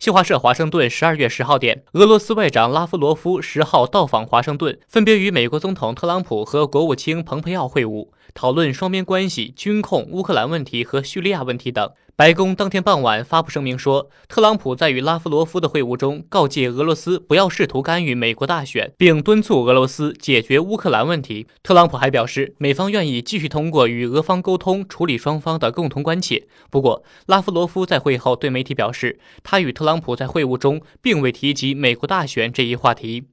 新华社华盛顿十二月十号电，俄罗斯外长拉夫罗夫十号到访华盛顿，分别与美国总统特朗普和国务卿蓬佩奥会晤，讨论双边关系、军控、乌克兰问题和叙利亚问题等。白宫当天傍晚发布声明说，特朗普在与拉夫罗夫的会晤中告诫俄罗斯不要试图干预美国大选，并敦促俄罗斯解决乌克兰问题。特朗普还表示，美方愿意继续通过与俄方沟通处理双方的共同关切。不过，拉夫罗夫在会后对媒体表示，他与特朗普在会晤中并未提及美国大选这一话题。